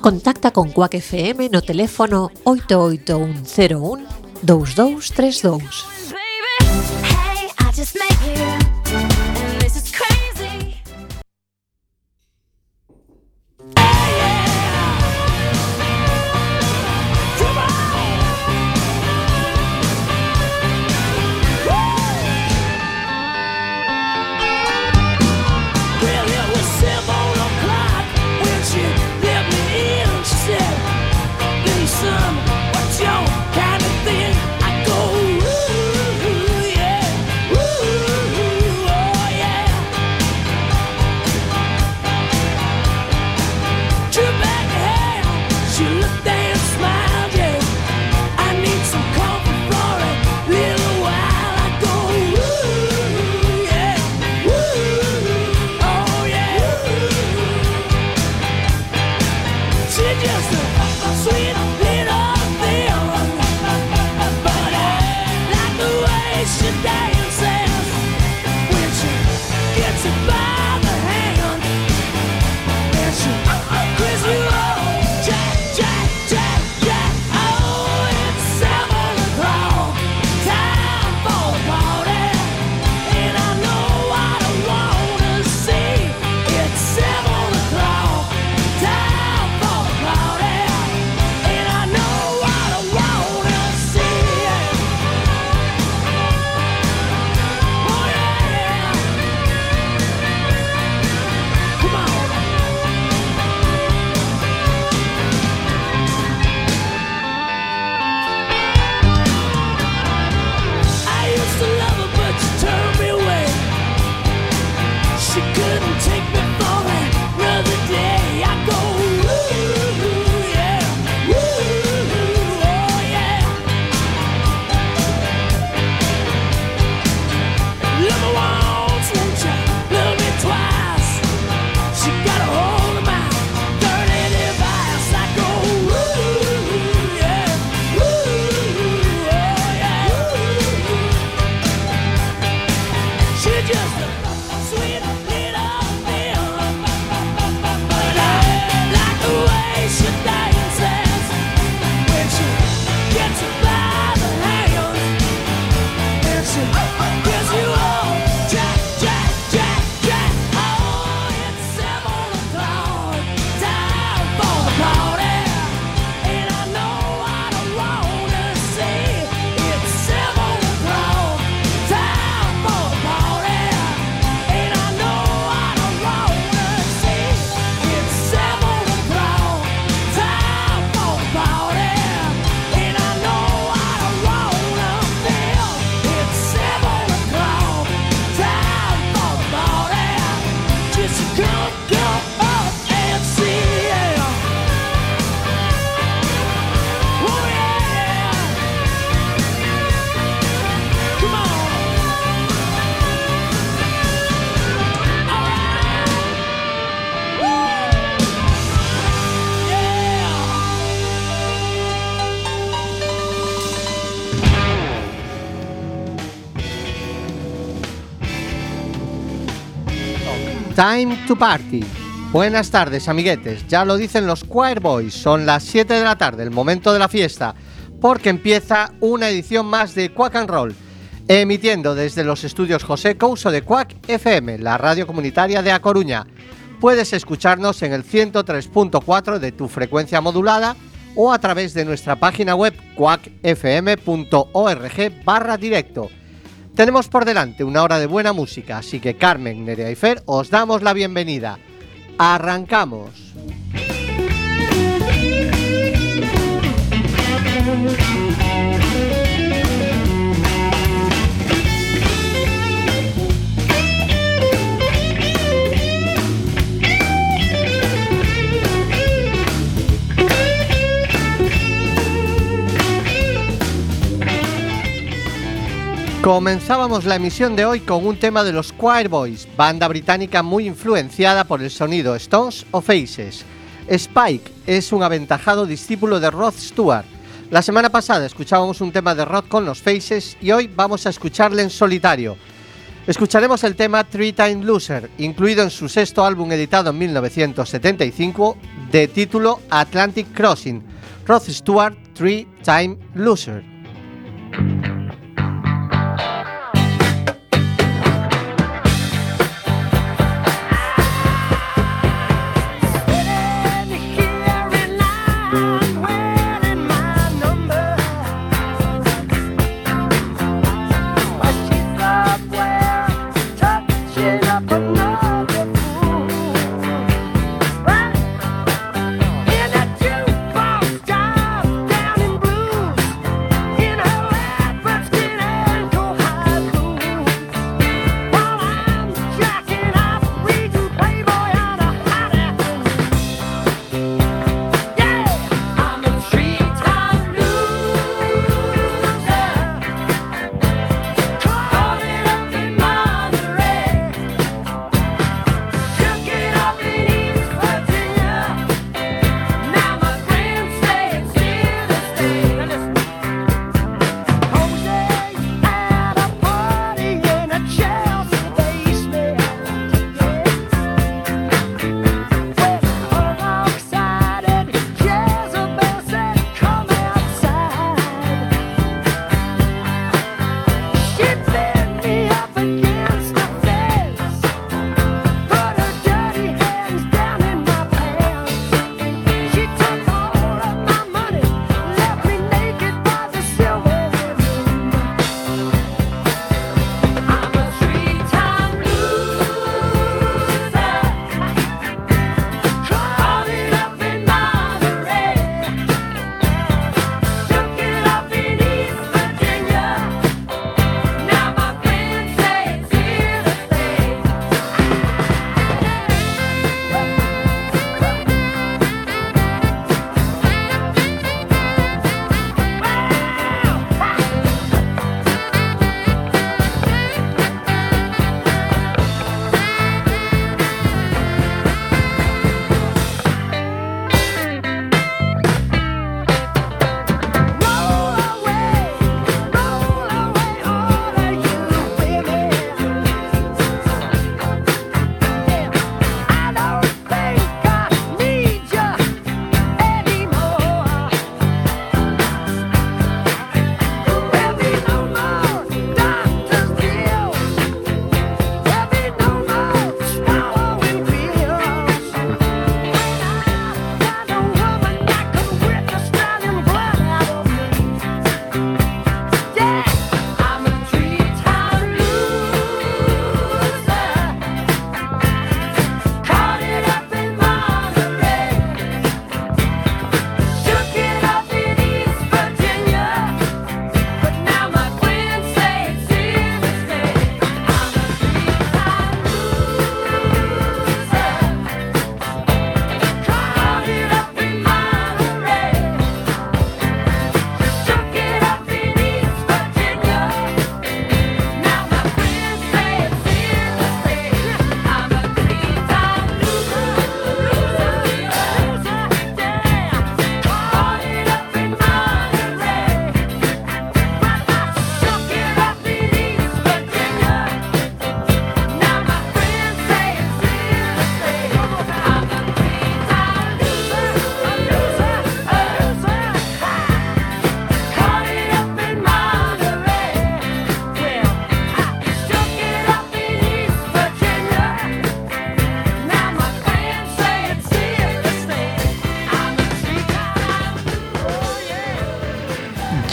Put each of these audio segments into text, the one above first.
Contacta con Quack FM no teléfono 88101 2232. Time to Party. Buenas tardes, amiguetes. Ya lo dicen los Choir Boys. Son las 7 de la tarde, el momento de la fiesta, porque empieza una edición más de Quack and Roll, emitiendo desde los estudios José Couso de Quack FM, la radio comunitaria de A Coruña. Puedes escucharnos en el 103.4 de tu frecuencia modulada o a través de nuestra página web quackfm.org barra directo. Tenemos por delante una hora de buena música, así que Carmen, Nerea y Fer os damos la bienvenida. ¡Arrancamos! Comenzábamos la emisión de hoy con un tema de los Choir Boys, banda británica muy influenciada por el sonido Stones o Faces. Spike es un aventajado discípulo de Rod Stewart. La semana pasada escuchábamos un tema de Rod con los Faces y hoy vamos a escucharle en solitario. Escucharemos el tema Three Time Loser, incluido en su sexto álbum editado en 1975, de título Atlantic Crossing, Rod Stewart, Three Time Loser.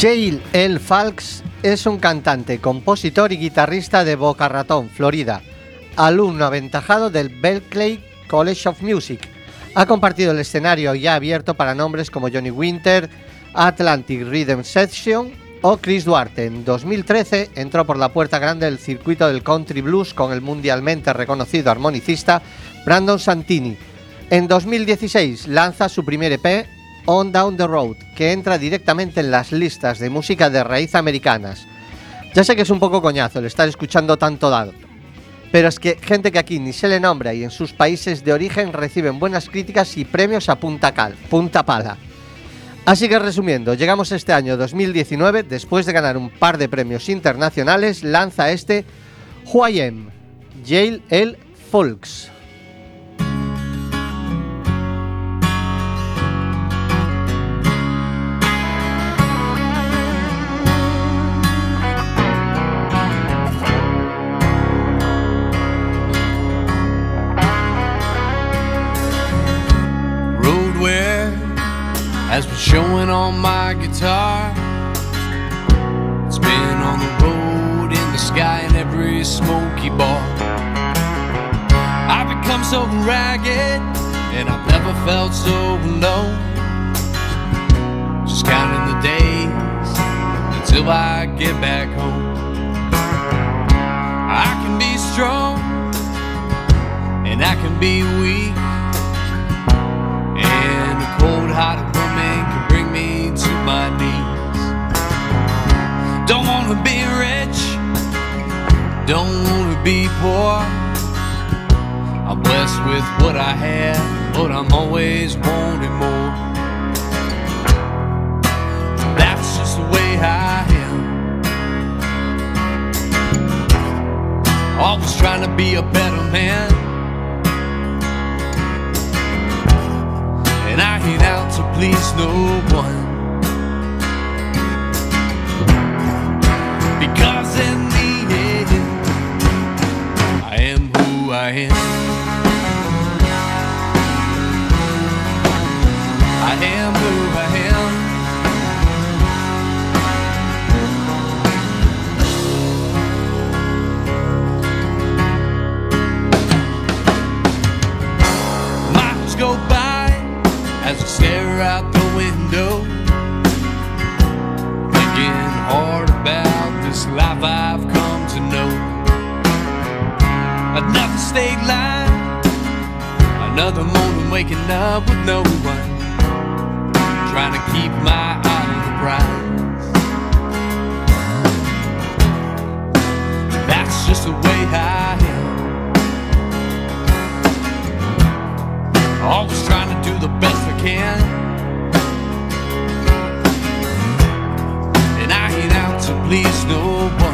Jail L. Falks es un cantante, compositor y guitarrista de Boca Ratón, Florida, alumno aventajado del Berklee College of Music. Ha compartido el escenario ya abierto para nombres como Johnny Winter, Atlantic Rhythm Section o Chris Duarte. En 2013 entró por la puerta grande del circuito del country blues con el mundialmente reconocido armonicista Brandon Santini. En 2016 lanza su primer EP On Down the Road, que entra directamente en las listas de música de raíz americanas. Ya sé que es un poco coñazo el estar escuchando tanto dado, pero es que gente que aquí ni se le nombra y en sus países de origen reciben buenas críticas y premios a punta, cal, punta pala. Así que resumiendo, llegamos este año 2019, después de ganar un par de premios internacionales, lanza este Who I Am, Yale L. Folks. Has been showing on my guitar. It's been on the road, in the sky, in every smoky bar. I've become so ragged, and I've never felt so alone. Just counting the days until I get back home. I can be strong, and I can be weak. Don't wanna be poor. I'm blessed with what I have, but I'm always wanting more. That's just the way I am. Always trying to be a better man. And I ain't out to please no one. Because I am. State line, another morning waking up with no one, trying to keep my eye on the prize. That's just the way I am. Always trying to do the best I can. And I ain't out to please no one.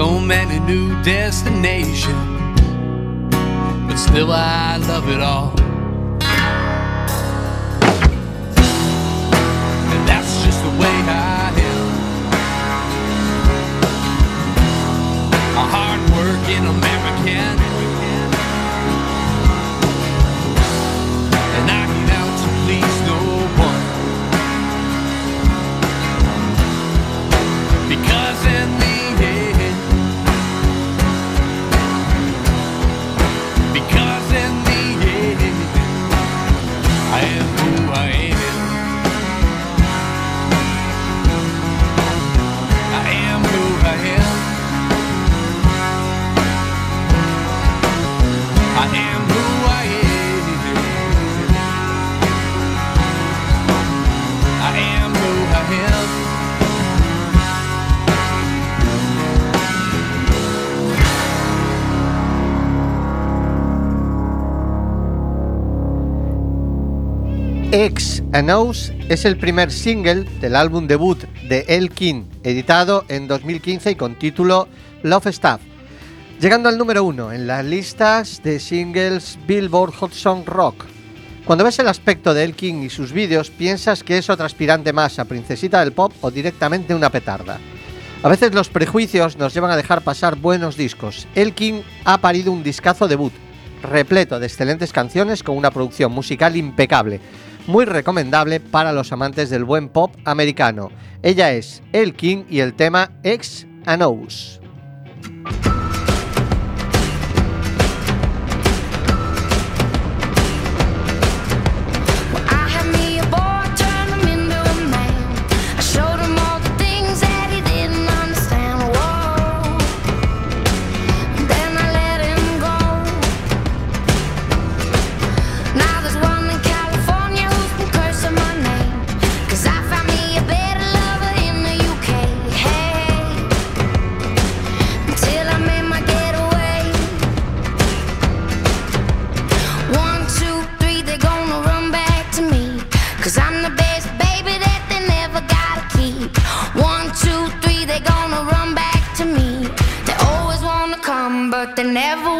So many new destinations, but still I love it all. O's es el primer single del álbum debut de El King, editado en 2015 y con título Love Stuff, llegando al número uno en las listas de singles Billboard Hot Song Rock. Cuando ves el aspecto de El King y sus vídeos, piensas que es otra aspirante más a princesita del pop o directamente una petarda. A veces los prejuicios nos llevan a dejar pasar buenos discos. El King ha parido un discazo debut, repleto de excelentes canciones con una producción musical impecable. Muy recomendable para los amantes del buen pop americano. Ella es El King y el tema X and O's. Never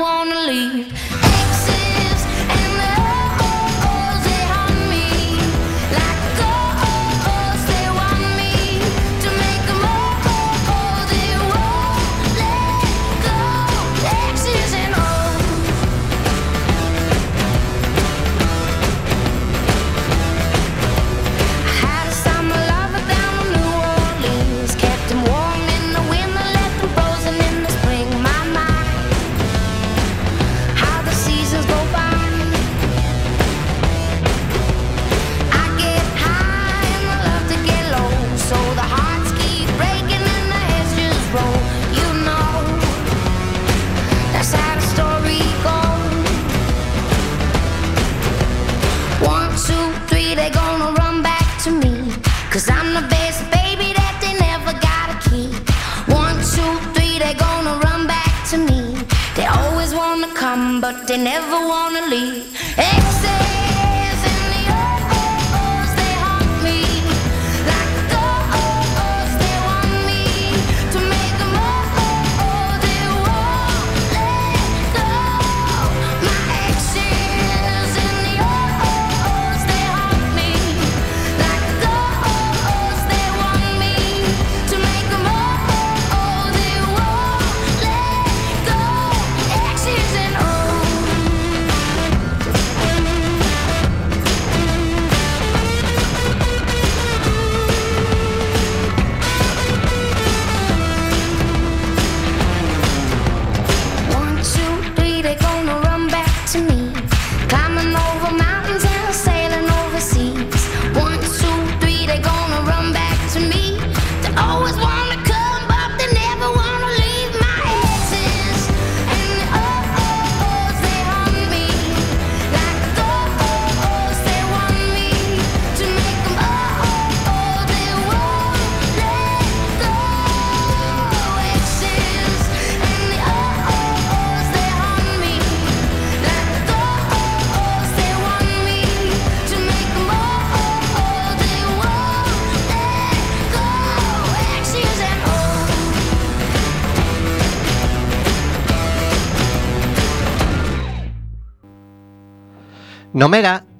They never wanna leave.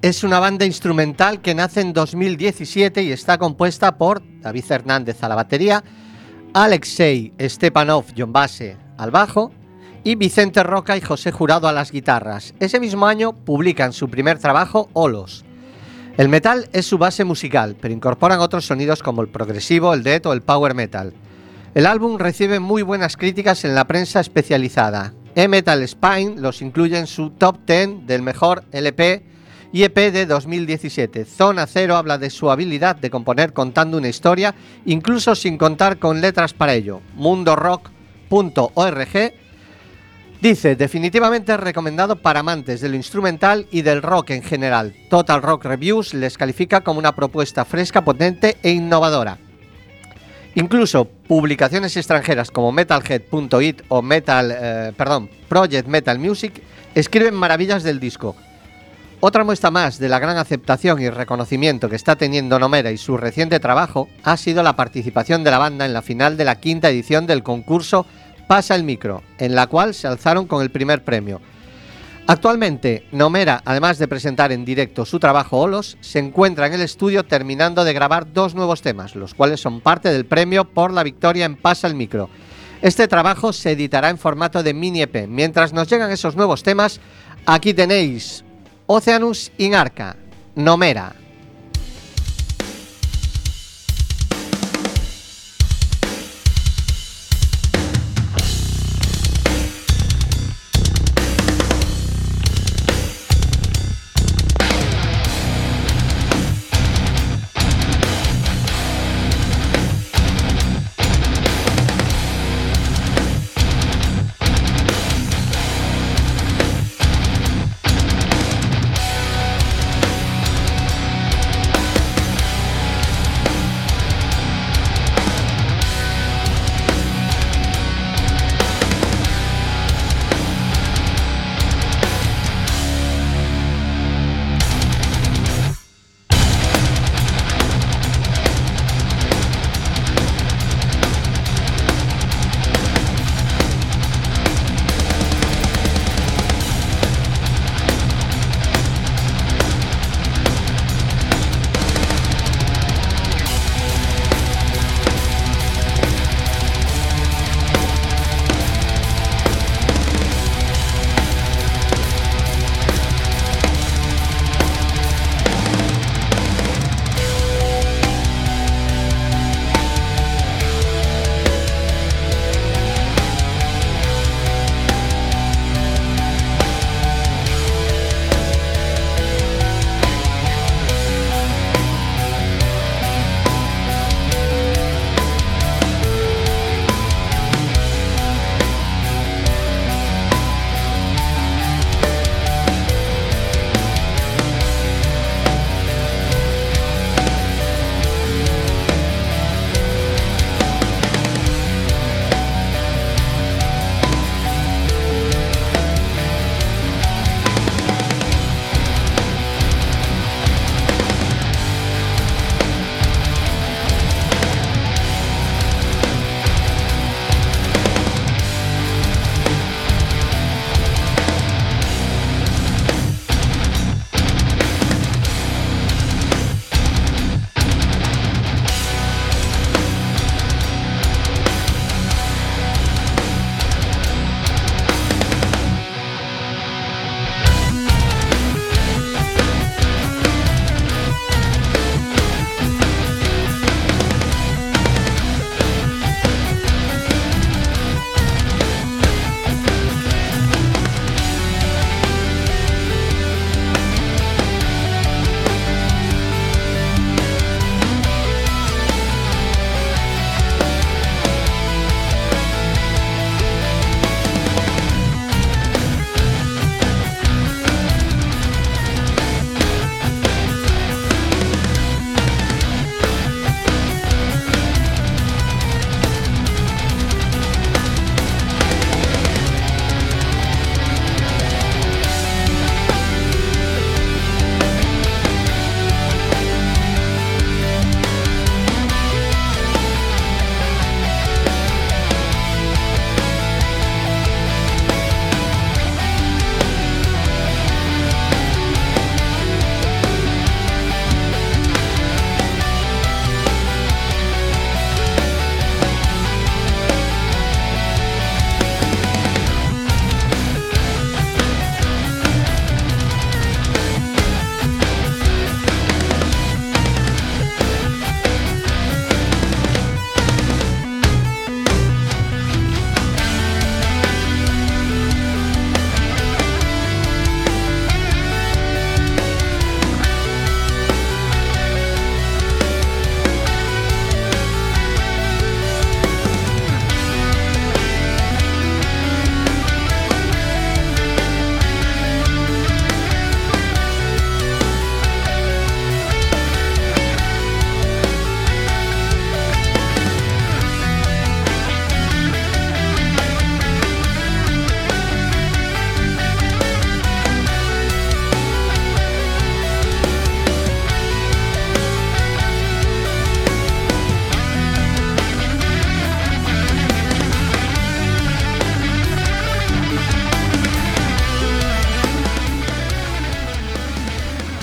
Es una banda instrumental que nace en 2017 y está compuesta por David Hernández a la batería, Alexei Stepanov John Base al bajo y Vicente Roca y José Jurado a las guitarras. Ese mismo año publican su primer trabajo, Olos. El metal es su base musical, pero incorporan otros sonidos como el progresivo, el death o el power metal. El álbum recibe muy buenas críticas en la prensa especializada. E-Metal Spine los incluye en su top 10 del mejor LP y EP de 2017. Zona Cero habla de su habilidad de componer contando una historia, incluso sin contar con letras para ello. mundorock.org dice, definitivamente recomendado para amantes de lo instrumental y del rock en general. Total Rock Reviews les califica como una propuesta fresca, potente e innovadora. Incluso publicaciones extranjeras como Metalhead.it o Metal, eh, perdón, Project Metal Music escriben maravillas del disco. Otra muestra más de la gran aceptación y reconocimiento que está teniendo Nomera y su reciente trabajo ha sido la participación de la banda en la final de la quinta edición del concurso Pasa el Micro, en la cual se alzaron con el primer premio. Actualmente, Nomera, además de presentar en directo su trabajo Olos, se encuentra en el estudio terminando de grabar dos nuevos temas, los cuales son parte del premio por la victoria en Pasa el Micro. Este trabajo se editará en formato de mini EP. Mientras nos llegan esos nuevos temas, aquí tenéis Oceanus in Arca, Nomera.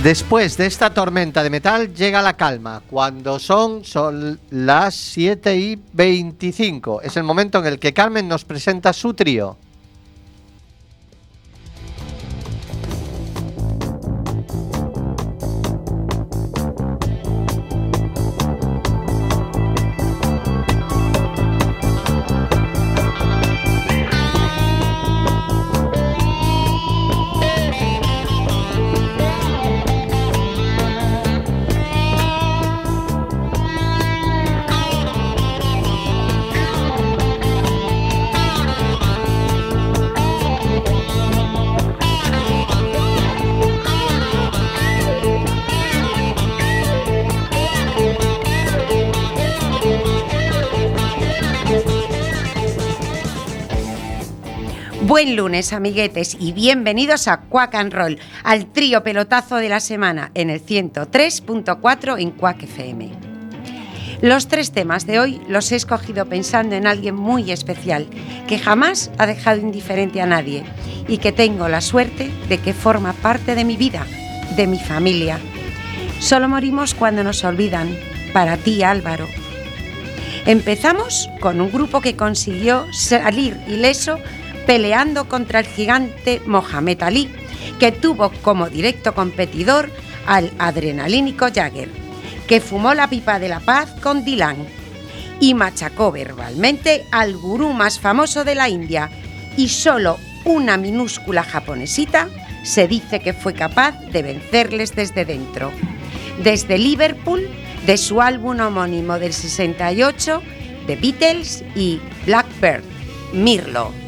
Después de esta tormenta de metal llega la calma. Cuando son, son las 7 y 25. Es el momento en el que Carmen nos presenta su trío. Buen lunes, amiguetes, y bienvenidos a Quack and Roll, al trío pelotazo de la semana en el 103.4 en Quack FM. Los tres temas de hoy los he escogido pensando en alguien muy especial, que jamás ha dejado indiferente a nadie y que tengo la suerte de que forma parte de mi vida, de mi familia. Solo morimos cuando nos olvidan, para ti Álvaro. Empezamos con un grupo que consiguió salir ileso peleando contra el gigante Mohamed Ali, que tuvo como directo competidor al adrenalínico Jagger, que fumó la pipa de la paz con Dylan y machacó verbalmente al gurú más famoso de la India y solo una minúscula japonesita se dice que fue capaz de vencerles desde dentro. Desde Liverpool, de su álbum homónimo del 68, The Beatles y Blackbird, Mirlo.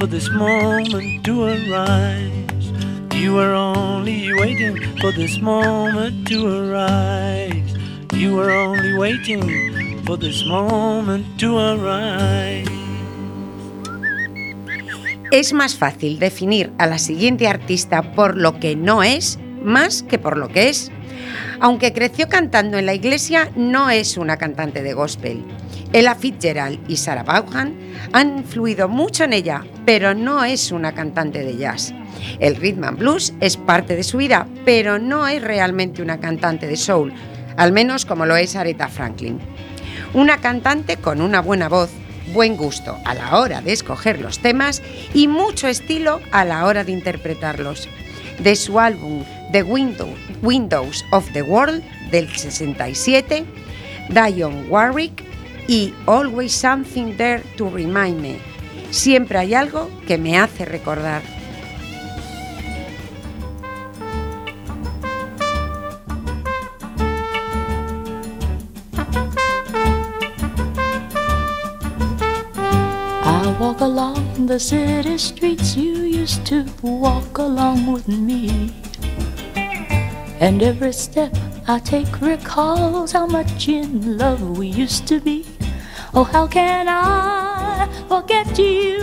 For this moment to arise. You only waiting for this moment to arise. You only waiting for this moment to arise. Es más fácil definir a la siguiente artista por lo que no es más que por lo que es. Aunque creció cantando en la iglesia, no es una cantante de gospel. Ella Fitzgerald y Sarah Vaughan han influido mucho en ella, pero no es una cantante de jazz. El rhythm and blues es parte de su vida, pero no es realmente una cantante de soul, al menos como lo es Aretha Franklin. Una cantante con una buena voz, buen gusto a la hora de escoger los temas y mucho estilo a la hora de interpretarlos. De su álbum The Window- Windows of the World del 67, Dionne Warwick y Always Something There to Remind Me. Siempre hay algo que me hace recordar. I walk along the city streets you used to walk along with me. And every step I take recalls how much in love we used to be. Oh, how can I forget you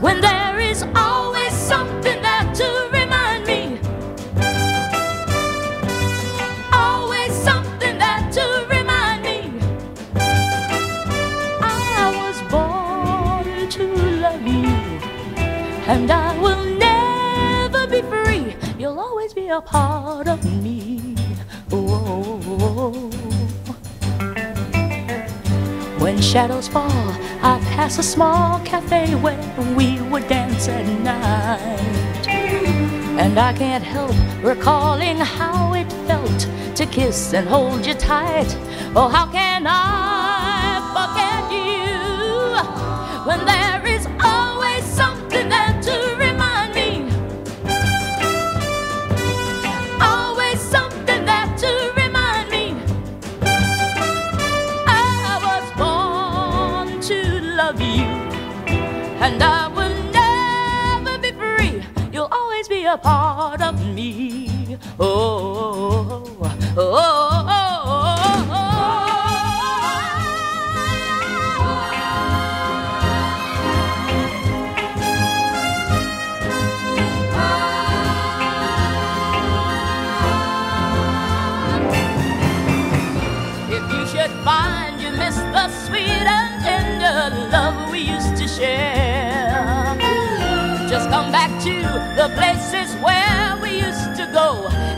when there is always something there to remind me? Always something there to remind me. I was born to love you, and I will never be free. You'll always be a part of me. When shadows fall, I pass a small cafe where we would dance at night. And I can't help recalling how it felt to kiss and hold you tight. Oh, how can I forget you when there a part of me. Oh, oh, oh, oh, oh.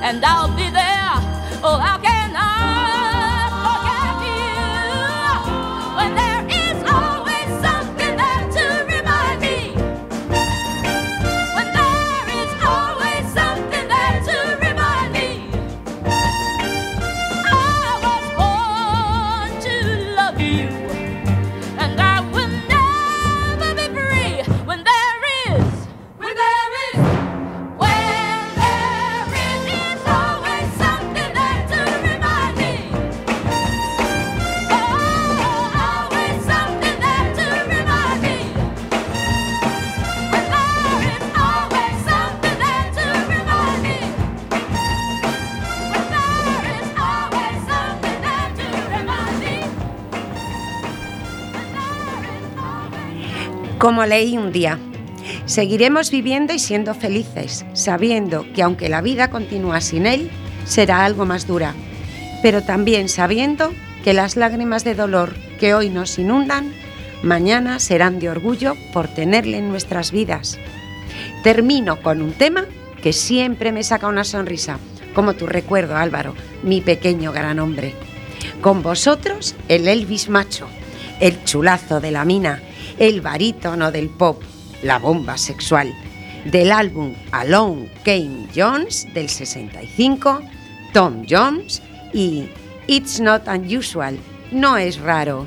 And I'll be there. Oh, how can Como leí un día, seguiremos viviendo y siendo felices, sabiendo que aunque la vida continúa sin él, será algo más dura, pero también sabiendo que las lágrimas de dolor que hoy nos inundan, mañana serán de orgullo por tenerle en nuestras vidas. Termino con un tema que siempre me saca una sonrisa, como tu recuerdo Álvaro, mi pequeño gran hombre. Con vosotros, el Elvis macho, el chulazo de la mina, el barítono del pop, la bomba sexual, del álbum Alone Came Jones del 65, Tom Jones y It's Not Unusual, no es raro.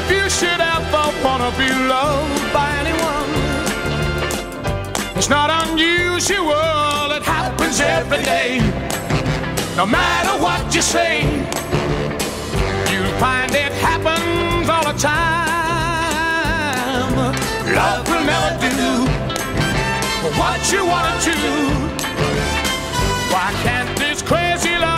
If you should ever wanna be loved by anyone, it's not unusual, it happens every day. No matter what you say, you'll find it happens all the time. Love will never do what you wanna do. Why can't this crazy love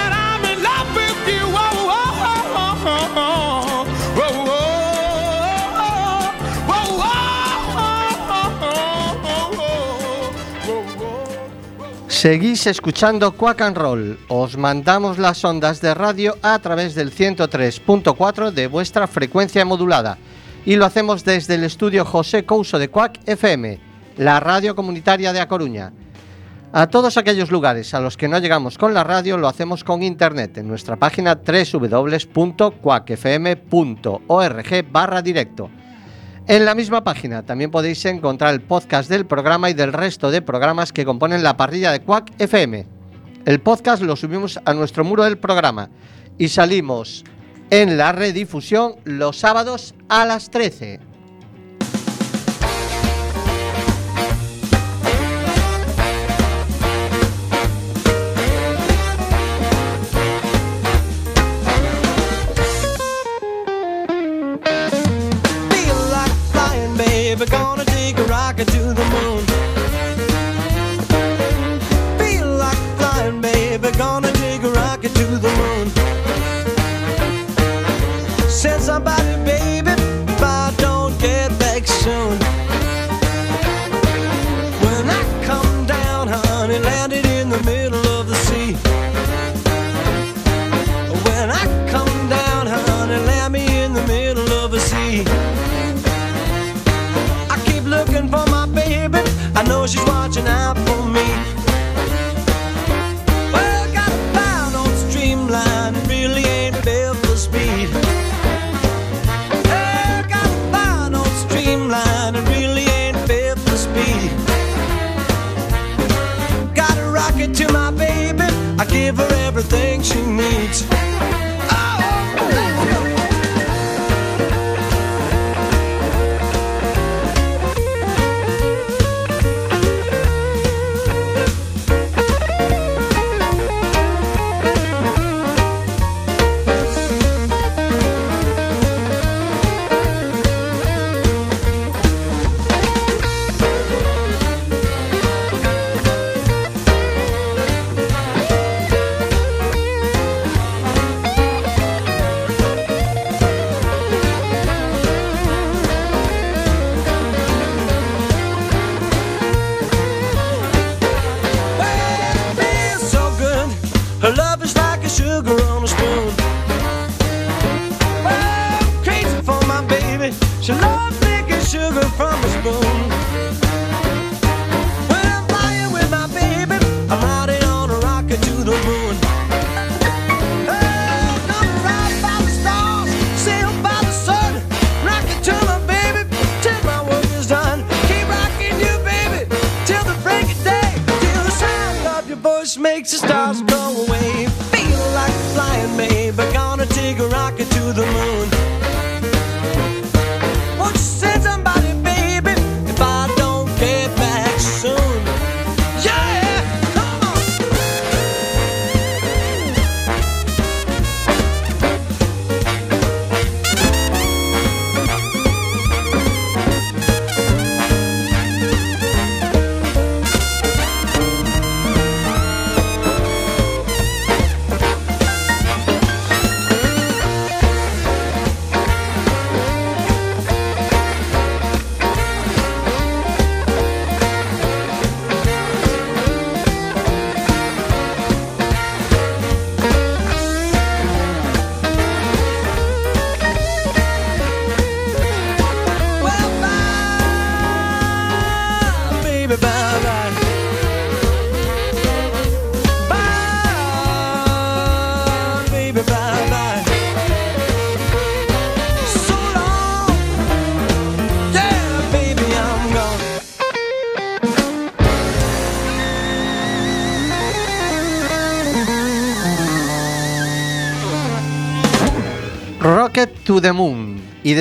Seguís escuchando Quack and Roll. Os mandamos las ondas de radio a través del 103.4 de vuestra frecuencia modulada. Y lo hacemos desde el estudio José Couso de Quack FM, la radio comunitaria de A Coruña. A todos aquellos lugares a los que no llegamos con la radio lo hacemos con internet en nuestra página www.quackfm.org barra directo. En la misma página también podéis encontrar el podcast del programa y del resto de programas que componen la parrilla de Quack FM. El podcast lo subimos a nuestro muro del programa y salimos en la redifusión los sábados a las 13. Everything she needs.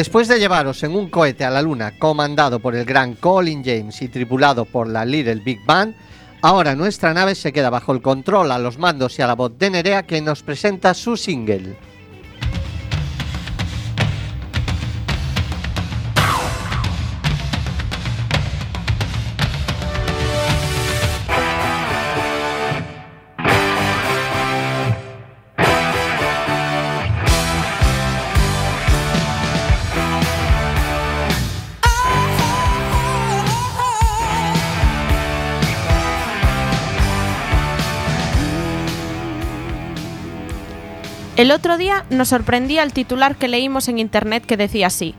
Después de llevaros en un cohete a la luna comandado por el gran Colin James y tripulado por la Little Big Bang, ahora nuestra nave se queda bajo el control a los mandos y a la voz de Nerea que nos presenta su single. El otro día nos sorprendía el titular que leímos en internet que decía así: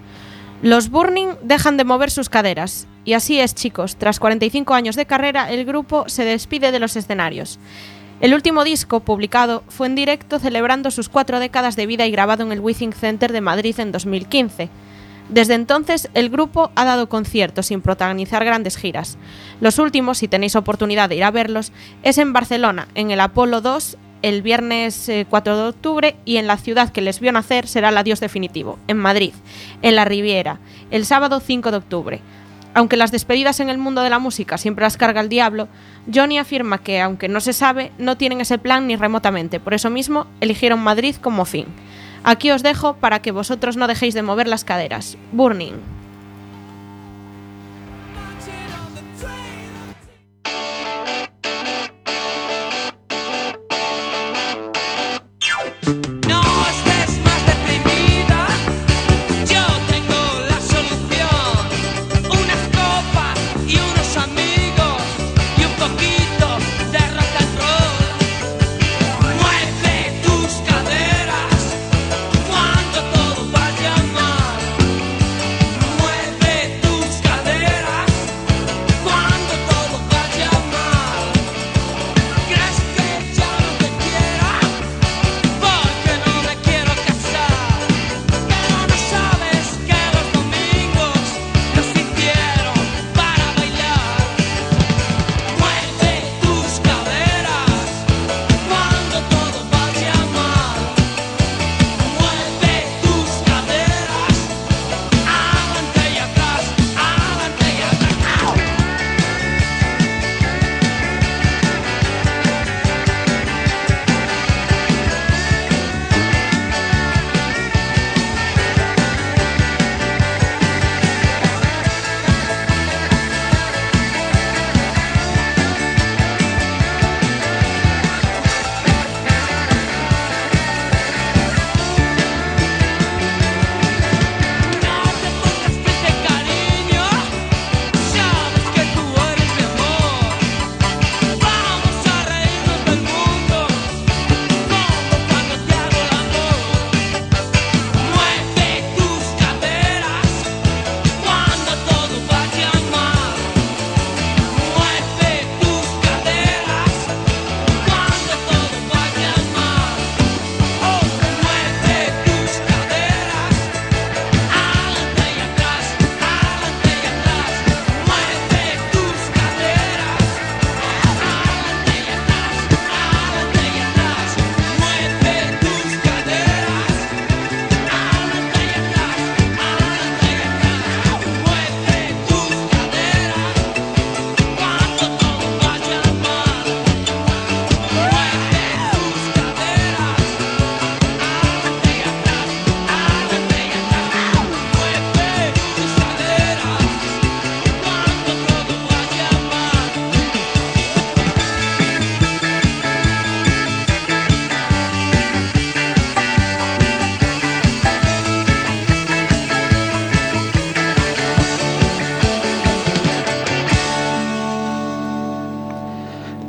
Los Burning dejan de mover sus caderas. Y así es, chicos, tras 45 años de carrera, el grupo se despide de los escenarios. El último disco publicado fue en directo celebrando sus cuatro décadas de vida y grabado en el Withing Center de Madrid en 2015. Desde entonces, el grupo ha dado conciertos sin protagonizar grandes giras. Los últimos, si tenéis oportunidad de ir a verlos, es en Barcelona, en el Apolo 2, el viernes eh, 4 de octubre, y en la ciudad que les vio nacer será el adiós definitivo, en Madrid, en la Riviera, el sábado 5 de octubre. Aunque las despedidas en el mundo de la música siempre las carga el diablo, Johnny afirma que, aunque no se sabe, no tienen ese plan ni remotamente, por eso mismo eligieron Madrid como fin. Aquí os dejo para que vosotros no dejéis de mover las caderas. Burning.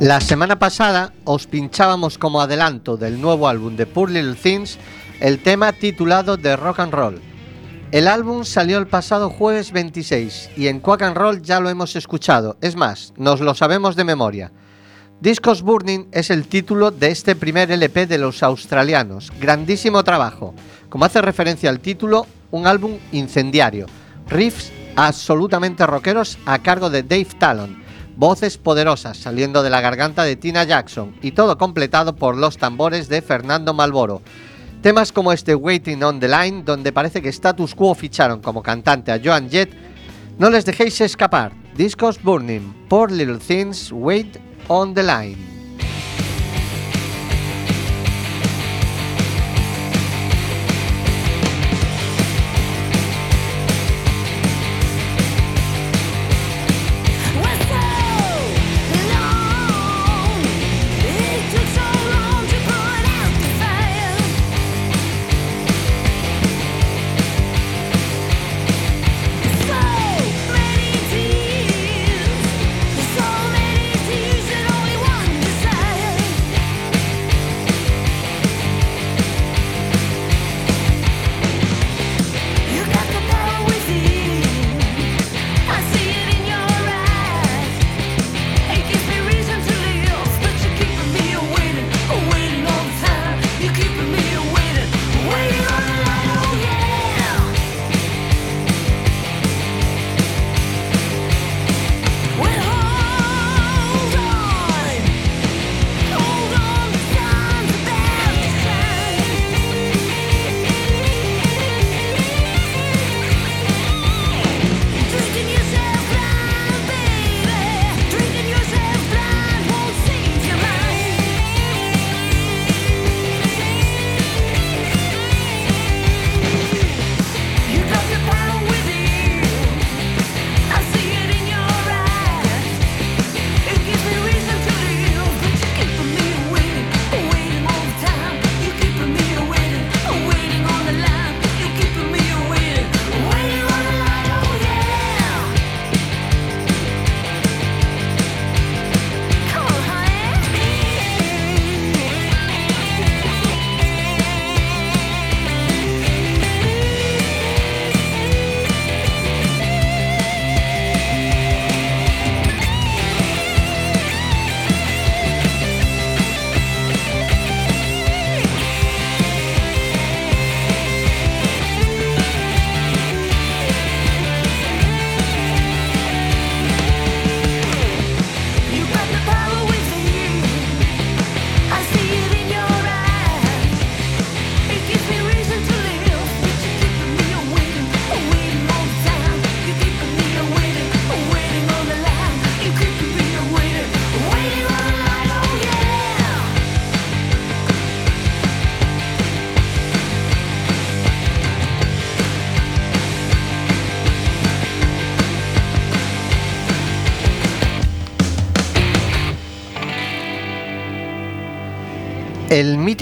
La semana pasada os pinchábamos como adelanto del nuevo álbum de Poor Little Things el tema titulado The Rock and Roll. El álbum salió el pasado jueves 26 y en Quack and Roll ya lo hemos escuchado, es más, nos lo sabemos de memoria. Discos Burning es el título de este primer LP de los australianos, grandísimo trabajo. Como hace referencia al título, un álbum incendiario, riffs absolutamente rockeros a cargo de Dave Talon, voces poderosas saliendo de la garganta de Tina Jackson y todo completado por los tambores de Fernando Malboro. Temas como este Waiting on the Line, donde parece que Status Quo ficharon como cantante a Joan Jett, no les dejéis escapar. Discos Burning, Poor Little Things, Wait on the Line.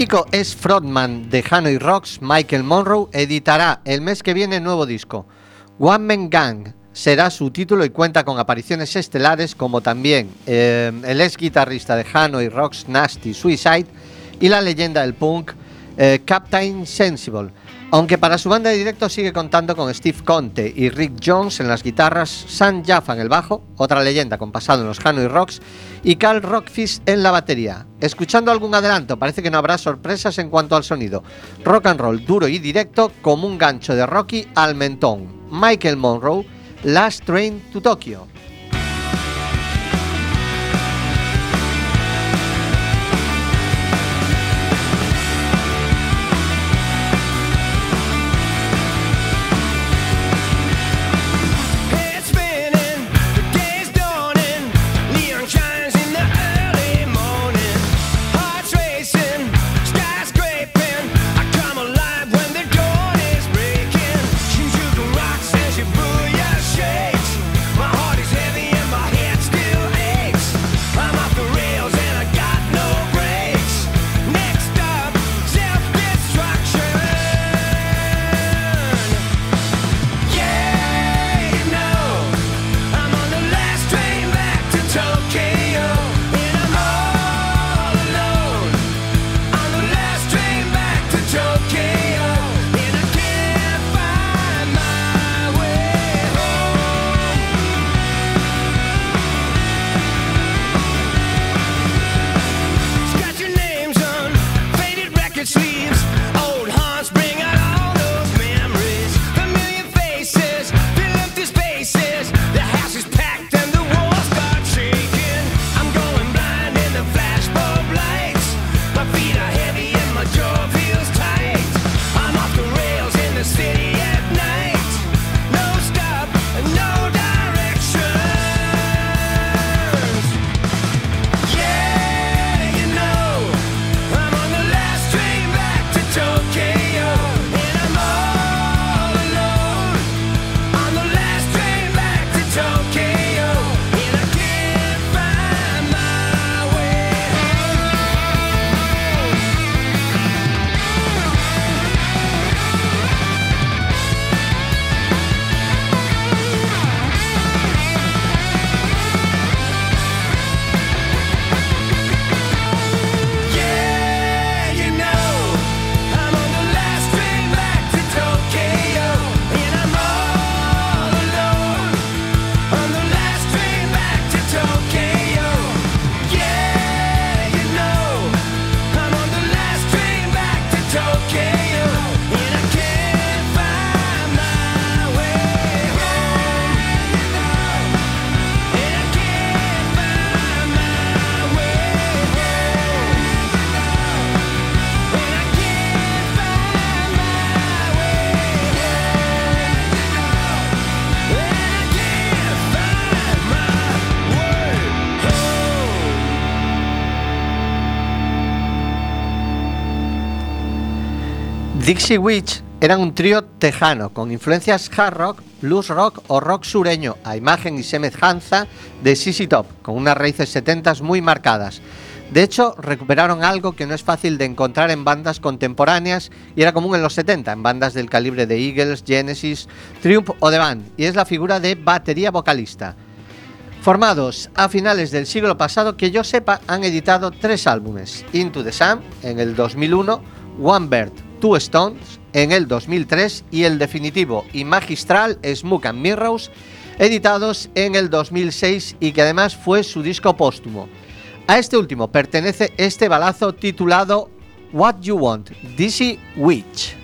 Mítico ex frontman de Hanoi Rocks, Michael Monroe, editará el mes que viene nuevo disco. One Man Gang será su título y cuenta con apariciones estelares como también eh, el ex guitarrista de Hanoi Rocks, Nasty Suicide, y la leyenda del punk, eh, Captain Sensible. Aunque para su banda de directo sigue contando con Steve Conte y Rick Jones en las guitarras, Sam Jaffa en el bajo, otra leyenda con pasado en los Hanoi Rocks, y Carl Rockfish en la batería. Escuchando algún adelanto, parece que no habrá sorpresas en cuanto al sonido. Rock and roll duro y directo como un gancho de Rocky al mentón. Michael Monroe, Last Train to Tokyo. Dixie Witch eran un trío tejano con influencias hard rock, blues rock o rock sureño, a imagen y semejanza de CC Top, con unas raíces 70 muy marcadas. De hecho, recuperaron algo que no es fácil de encontrar en bandas contemporáneas y era común en los 70, en bandas del calibre de Eagles, Genesis, Triumph o The Band, y es la figura de batería vocalista. Formados a finales del siglo pasado, que yo sepa, han editado tres álbumes: Into the Sun en el 2001, One Bird, Two Stones en el 2003 y el definitivo y magistral Smoke and Mirrors, editados en el 2006 y que además fue su disco póstumo. A este último pertenece este balazo titulado What You Want, Dizzy Witch.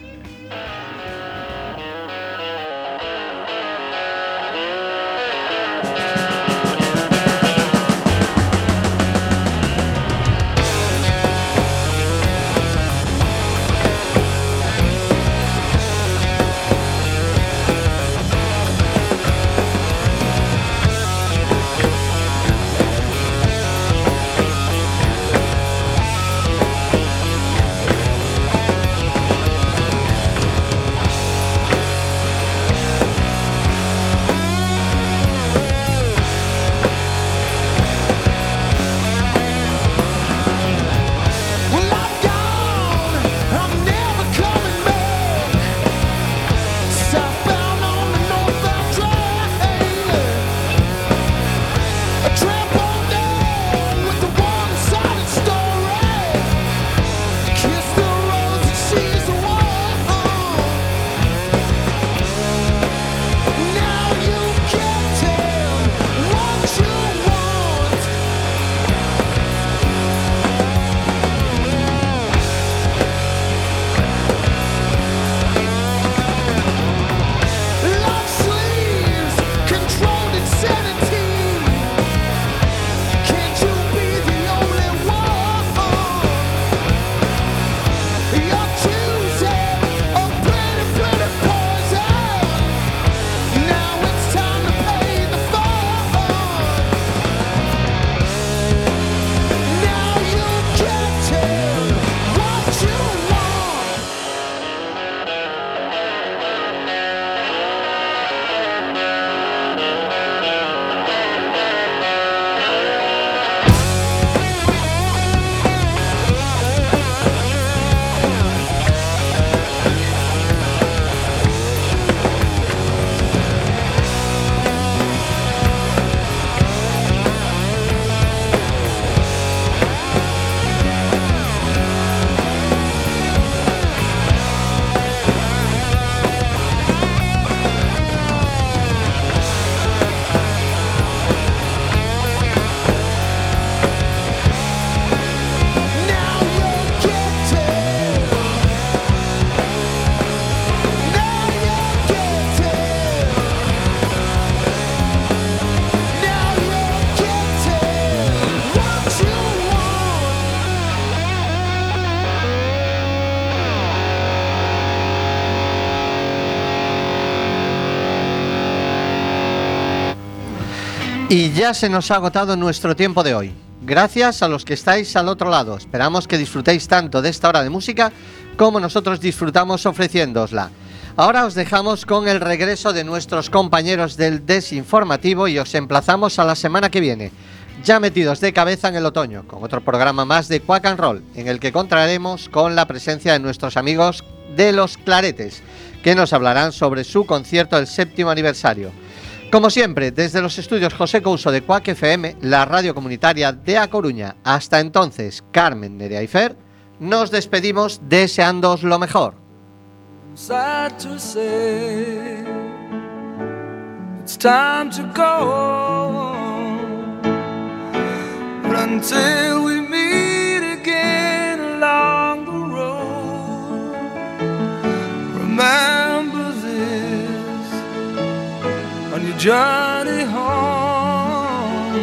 Ya se nos ha agotado nuestro tiempo de hoy. Gracias a los que estáis al otro lado. Esperamos que disfrutéis tanto de esta hora de música como nosotros disfrutamos ofreciéndosla. Ahora os dejamos con el regreso de nuestros compañeros del desinformativo y os emplazamos a la semana que viene, ya metidos de cabeza en el otoño, con otro programa más de Quack and Roll, en el que contaremos con la presencia de nuestros amigos de los Claretes, que nos hablarán sobre su concierto del séptimo aniversario. Como siempre, desde los estudios José Couso de Cuac FM, la radio comunitaria de A Coruña, hasta entonces Carmen Nerea y Fer, nos despedimos deseándoos lo mejor. until we meet journey home.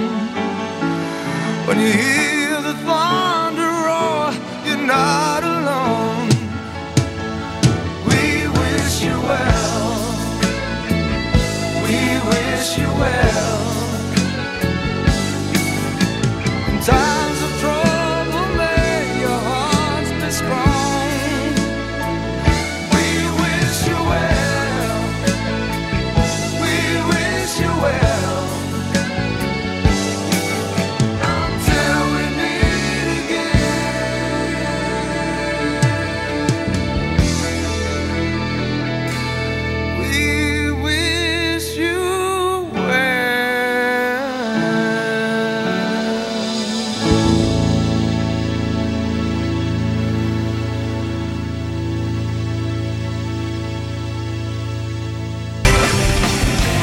When you hear the thunder roar, you're not alone. We wish you well. We wish you well.